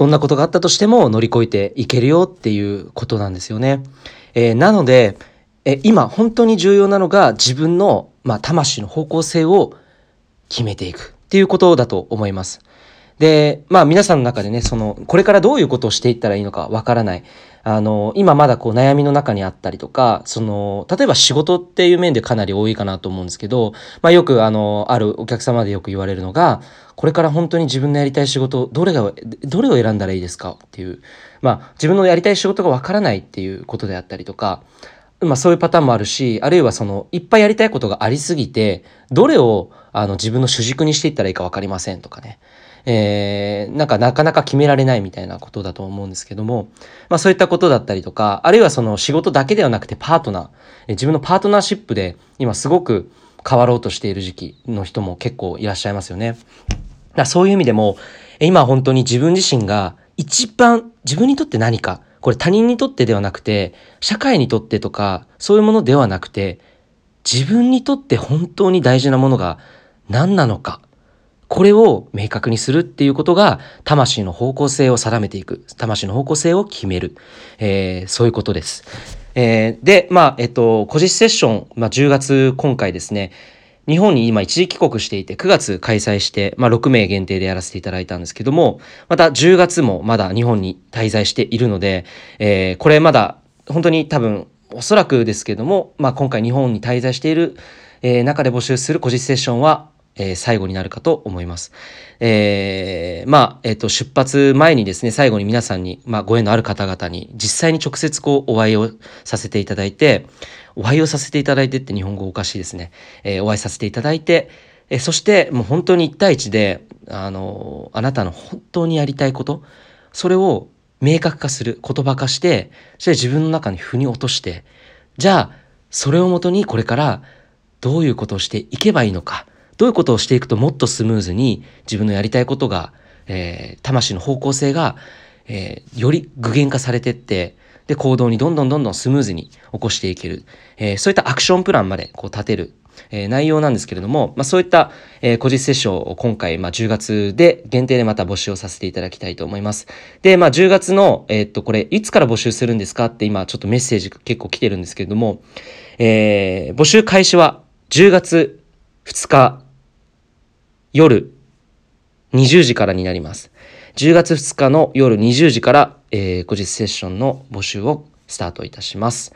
どんなことがあったとしても乗り越えていけるよっていうことなんですよね。えー、なので、え今本当に重要なのが自分の、まあ、魂の方向性を決めていくっていうことだと思います。で、まあ皆さんの中でね、その、これからどういうことをしていったらいいのかわからない。あの、今まだこう悩みの中にあったりとか、その、例えば仕事っていう面でかなり多いかなと思うんですけど、まあよくあの、あるお客様でよく言われるのが、これから本当に自分のやりたい仕事、どれが、どれを選んだらいいですかっていう、まあ自分のやりたい仕事がわからないっていうことであったりとか、まあそういうパターンもあるし、あるいはその、いっぱいやりたいことがありすぎて、どれをあの自分の主軸にしていったらいいかわかりませんとかね。えー、なんかなかなか決められないみたいなことだと思うんですけども、まあそういったことだったりとか、あるいはその仕事だけではなくてパートナー、え自分のパートナーシップで今すごく変わろうとしている時期の人も結構いらっしゃいますよね。だそういう意味でも、今本当に自分自身が一番自分にとって何か、これ他人にとってではなくて、社会にとってとか、そういうものではなくて、自分にとって本当に大事なものが何なのか、これを明確にするっていうことが、魂の方向性を定めていく。魂の方向性を決める。えー、そういうことです。えー、で、まあ、えっと、個実セッション、まあ、10月今回ですね、日本に今一時帰国していて、9月開催して、まあ、6名限定でやらせていただいたんですけども、また10月もまだ日本に滞在しているので、えー、これまだ本当に多分、おそらくですけども、まあ、今回日本に滞在している、えー、中で募集する個実セッションは、えー、最後になるかと思います。えー、まあ、えっ、ー、と、出発前にですね、最後に皆さんに、まあ、ご縁のある方々に、実際に直接こう、お会いをさせていただいて、お会いをさせていただいてって日本語おかしいですね。えー、お会いさせていただいて、え、そしてもう本当に1対1で、あの、あなたの本当にやりたいこと、それを明確化する、言葉化して、そして自分の中に腑に落として、じゃあ、それをもとにこれからどういうことをしていけばいいのか、どういうことをしていくともっとスムーズに自分のやりたいことが、えー、魂の方向性が、えー、より具現化されてって、で、行動にどんどんどんどんスムーズに起こしていける。えー、そういったアクションプランまでこう立てる、えー、内容なんですけれども、まあ、そういった、えー、個実セッションを今回、まあ、10月で限定でまた募集をさせていただきたいと思います。で、まあ、10月の、えー、っと、これ、いつから募集するんですかって今ちょっとメッセージ結構来てるんですけれども、えー、募集開始は10月2日夜20時からになります。10月2日の夜20時から、えー、後日セッションの募集をスタートいたします。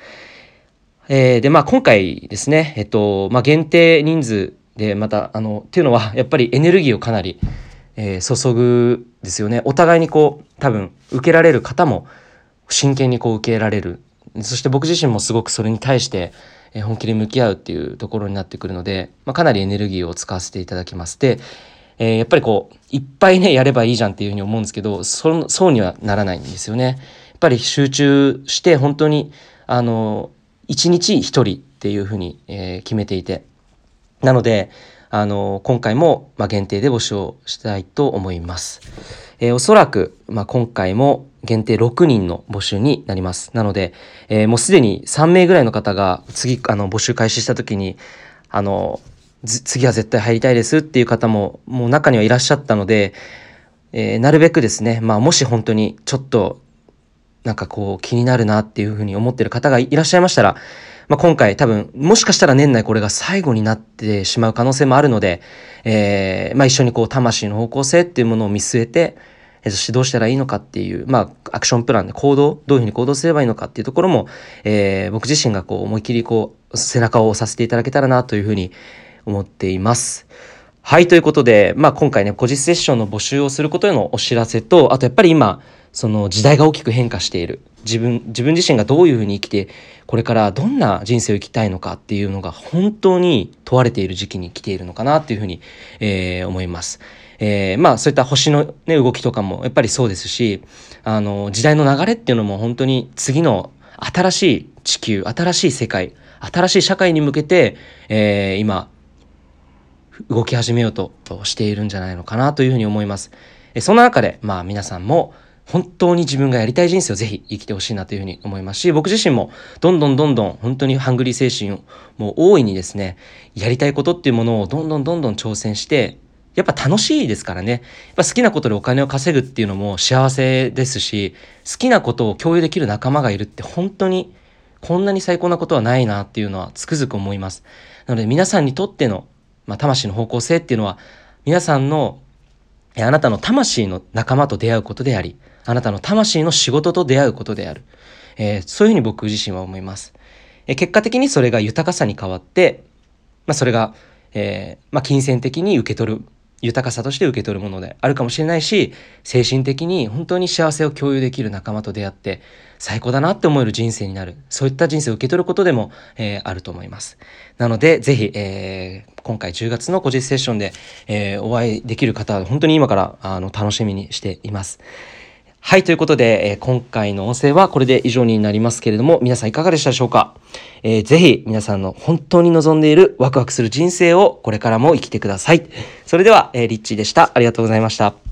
えー、で、まあ今回ですね、えっと、まあ限定人数でまた、あの、っていうのはやっぱりエネルギーをかなり、えー、注ぐですよね。お互いにこう、多分受けられる方も真剣にこう受けられる。そして僕自身もすごくそれに対して、え本気で向き合うっていうところになってくるので、まあ、かなりエネルギーを使わせていただきます。で、えー、やっぱりこう、いっぱいね、やればいいじゃんっていうふうに思うんですけど、そそうにはならないんですよね。やっぱり集中して本当に、あの、一日一人っていうふうに、えー、決めていて。なので、あの、今回も、まあ、限定で募集をしたいと思います。えー、おそらく、まあ、今回も限定6人の募集になります。なので、えー、もうすでに3名ぐらいの方が次、あの、募集開始した時に、あの、次は絶対入りたいですっていう方も、もう中にはいらっしゃったので、えー、なるべくですね、まあ、もし本当にちょっと、なんかこう気になるなっていうふうに思ってる方がいらっしゃいましたら、まあ、今回多分、もしかしたら年内これが最後になってしまう可能性もあるので、えー、まあ、一緒にこう魂の方向性っていうものを見据えて、えそしてどうしたらいいのかっていう、まあ、アクションプランで行動、どういうふうに行動すればいいのかっていうところも、えー、僕自身がこう思い切りこう、背中を押させていただけたらなというふうに思っています。はい、ということで、まあ今回ね、個実セッションの募集をすることへのお知らせと、あとやっぱり今、その時代が大きく変化している。自分、自分自身がどういうふうに生きて、これからどんな人生を生きたいのかっていうのが本当に問われている時期に来ているのかなっていうふうに、えー、思います。えー、まあそういった星のね、動きとかもやっぱりそうですし、あの、時代の流れっていうのも本当に次の新しい地球、新しい世界、新しい社会に向けて、えー、今、動き始めようとしているんじゃないのかなというふうに思います。そんな中で、まあ皆さんも本当に自分がやりたい人生をぜひ生きてほしいなというふうに思いますし、僕自身もどんどんどんどん本当にハングリー精神をもう大いにですね、やりたいことっていうものをどんどんどんどん挑戦して、やっぱ楽しいですからね。やっぱ好きなことでお金を稼ぐっていうのも幸せですし、好きなことを共有できる仲間がいるって本当にこんなに最高なことはないなっていうのはつくづく思います。なので皆さんにとっての、まあ、魂の方向性っていうのは皆さんのあなたの魂の仲間と出会うことであり、あなたの魂の仕事と出会うことである。えー、そういうふうに僕自身は思います。えー、結果的にそれが豊かさに変わって、まあ、それが、えー、まあ、金銭的に受け取る豊かさとして受け取るものであるかもしれないし精神的に本当に幸せを共有できる仲間と出会って最高だなって思える人生になる。そういった人生を受け取ることでも、えー、あると思います。なのでぜひ、えー、今回10月の個人セッションで、えー、お会いできる方は本当に今からあの楽しみにしています。はい、ということで、えー、今回の音声はこれで以上になりますけれども、皆さんいかがでしたでしょうか、えー、ぜひ皆さんの本当に望んでいるワクワクする人生をこれからも生きてください。それでは、えー、リッチーでした。ありがとうございました。